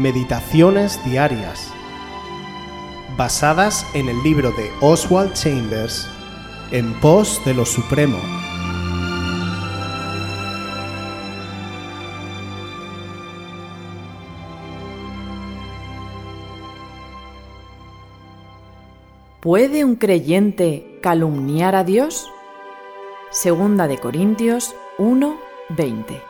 Meditaciones Diarias, basadas en el libro de Oswald Chambers, En pos de lo Supremo. ¿Puede un creyente calumniar a Dios? Segunda de Corintios 1, 20.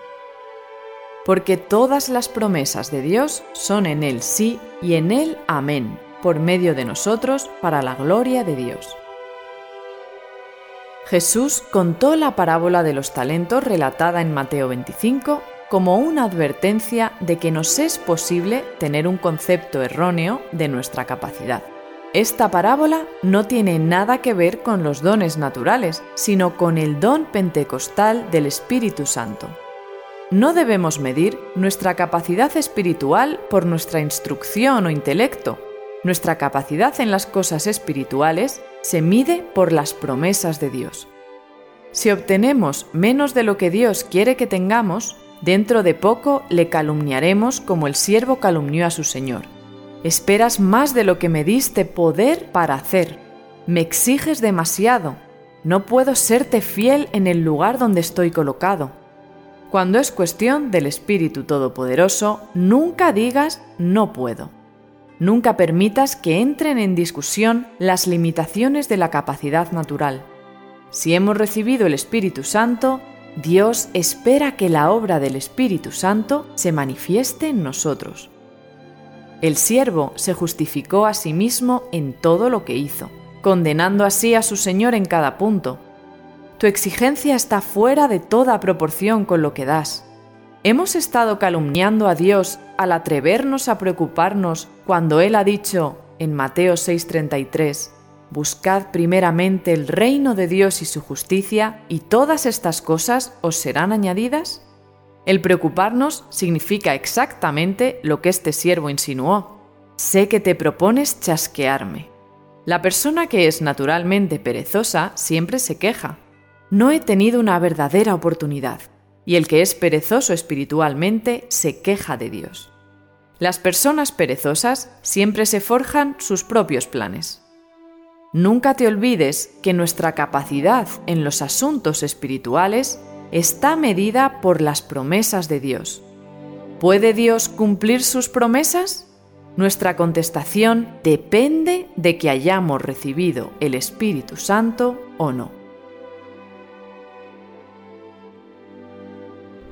Porque todas las promesas de Dios son en Él sí y en Él amén, por medio de nosotros, para la gloria de Dios. Jesús contó la parábola de los talentos relatada en Mateo 25 como una advertencia de que nos es posible tener un concepto erróneo de nuestra capacidad. Esta parábola no tiene nada que ver con los dones naturales, sino con el don pentecostal del Espíritu Santo. No debemos medir nuestra capacidad espiritual por nuestra instrucción o intelecto. Nuestra capacidad en las cosas espirituales se mide por las promesas de Dios. Si obtenemos menos de lo que Dios quiere que tengamos, dentro de poco le calumniaremos como el siervo calumnió a su Señor. Esperas más de lo que me diste poder para hacer. Me exiges demasiado. No puedo serte fiel en el lugar donde estoy colocado. Cuando es cuestión del Espíritu Todopoderoso, nunca digas no puedo. Nunca permitas que entren en discusión las limitaciones de la capacidad natural. Si hemos recibido el Espíritu Santo, Dios espera que la obra del Espíritu Santo se manifieste en nosotros. El siervo se justificó a sí mismo en todo lo que hizo, condenando así a su Señor en cada punto. Tu exigencia está fuera de toda proporción con lo que das. ¿Hemos estado calumniando a Dios al atrevernos a preocuparnos cuando Él ha dicho en Mateo 6:33, Buscad primeramente el reino de Dios y su justicia, y todas estas cosas os serán añadidas? El preocuparnos significa exactamente lo que este siervo insinuó. Sé que te propones chasquearme. La persona que es naturalmente perezosa siempre se queja. No he tenido una verdadera oportunidad. Y el que es perezoso espiritualmente se queja de Dios. Las personas perezosas siempre se forjan sus propios planes. Nunca te olvides que nuestra capacidad en los asuntos espirituales está medida por las promesas de Dios. ¿Puede Dios cumplir sus promesas? Nuestra contestación depende de que hayamos recibido el Espíritu Santo o no.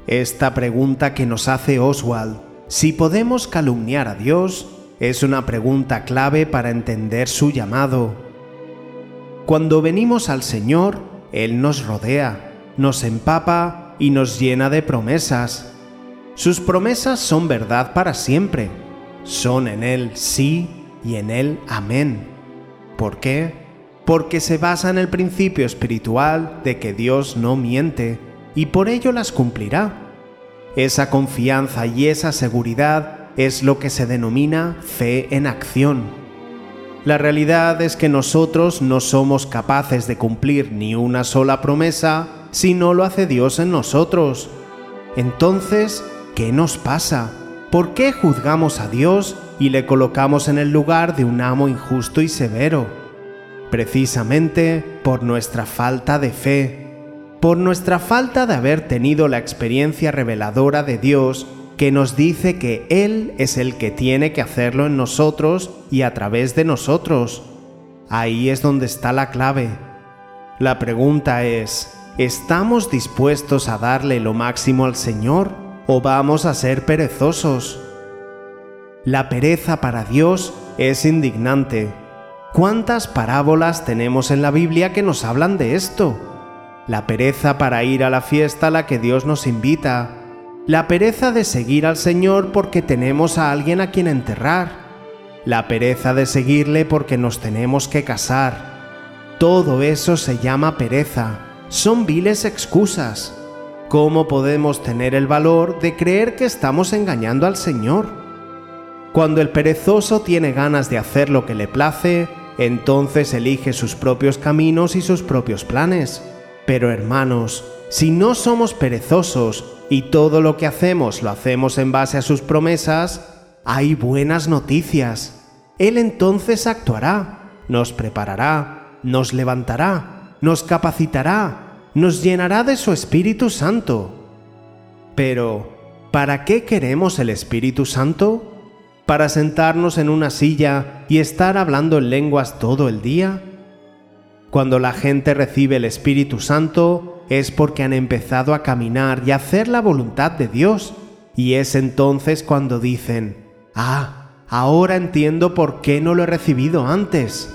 Esta pregunta que nos hace Oswald, si podemos calumniar a Dios, es una pregunta clave para entender su llamado. Cuando venimos al Señor, Él nos rodea, nos empapa y nos llena de promesas. Sus promesas son verdad para siempre. Son en Él sí y en Él amén. ¿Por qué? Porque se basa en el principio espiritual de que Dios no miente y por ello las cumplirá. Esa confianza y esa seguridad es lo que se denomina fe en acción. La realidad es que nosotros no somos capaces de cumplir ni una sola promesa si no lo hace Dios en nosotros? Entonces, ¿qué nos pasa? ¿Por qué juzgamos a Dios y le colocamos en el lugar de un amo injusto y severo? Precisamente por nuestra falta de fe, por nuestra falta de haber tenido la experiencia reveladora de Dios que nos dice que Él es el que tiene que hacerlo en nosotros y a través de nosotros. Ahí es donde está la clave. La pregunta es, ¿Estamos dispuestos a darle lo máximo al Señor o vamos a ser perezosos? La pereza para Dios es indignante. ¿Cuántas parábolas tenemos en la Biblia que nos hablan de esto? La pereza para ir a la fiesta a la que Dios nos invita. La pereza de seguir al Señor porque tenemos a alguien a quien enterrar. La pereza de seguirle porque nos tenemos que casar. Todo eso se llama pereza son viles excusas. ¿Cómo podemos tener el valor de creer que estamos engañando al Señor? Cuando el perezoso tiene ganas de hacer lo que le place, entonces elige sus propios caminos y sus propios planes. Pero hermanos, si no somos perezosos y todo lo que hacemos lo hacemos en base a sus promesas, hay buenas noticias. Él entonces actuará, nos preparará, nos levantará, nos capacitará, nos llenará de su Espíritu Santo. Pero, ¿para qué queremos el Espíritu Santo? ¿Para sentarnos en una silla y estar hablando en lenguas todo el día? Cuando la gente recibe el Espíritu Santo es porque han empezado a caminar y a hacer la voluntad de Dios, y es entonces cuando dicen, ah, ahora entiendo por qué no lo he recibido antes.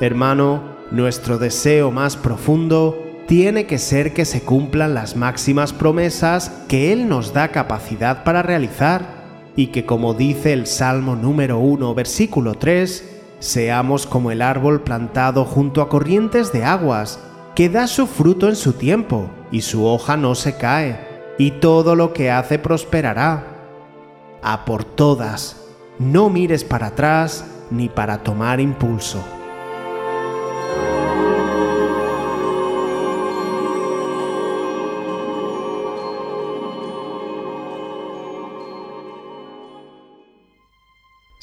Hermano, nuestro deseo más profundo tiene que ser que se cumplan las máximas promesas que Él nos da capacidad para realizar, y que como dice el Salmo número 1, versículo 3, Seamos como el árbol plantado junto a corrientes de aguas, que da su fruto en su tiempo, y su hoja no se cae, y todo lo que hace prosperará. A por todas, no mires para atrás ni para tomar impulso.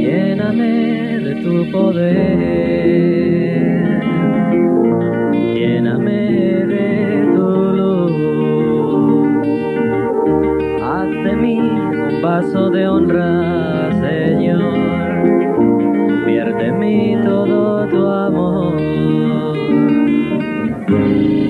Lléname de tu poder.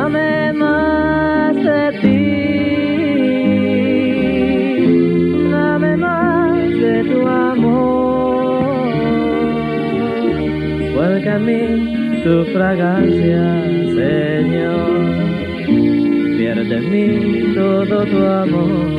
Dame más de ti, dame más de tu amor. Vuelca a mí tu fragancia, Señor. Pierde en mí todo tu amor.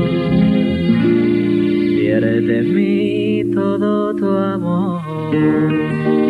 De mí todo tu amor.